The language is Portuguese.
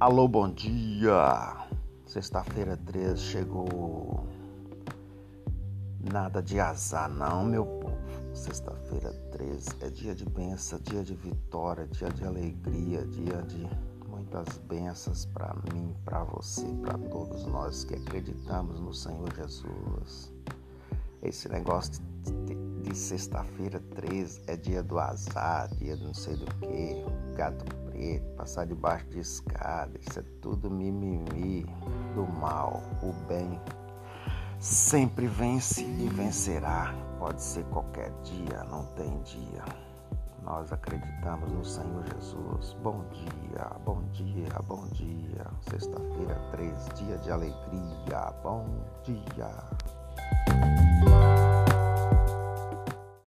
Alô, bom dia! Sexta-feira 13 chegou. Nada de azar, não, meu povo. Sexta-feira 13 é dia de bênção, dia de vitória, dia de alegria, dia de muitas bênçãos para mim, para você, para todos nós que acreditamos no Senhor Jesus. Esse negócio de, de sexta-feira 13 é dia do azar, dia de não sei do que, gato passar debaixo de escada, isso é tudo mimimi do mal. O bem sempre vence e vencerá. Pode ser qualquer dia, não tem dia. Nós acreditamos no Senhor Jesus. Bom dia, bom dia, bom dia. Sexta-feira, três, dia de alegria. Bom dia.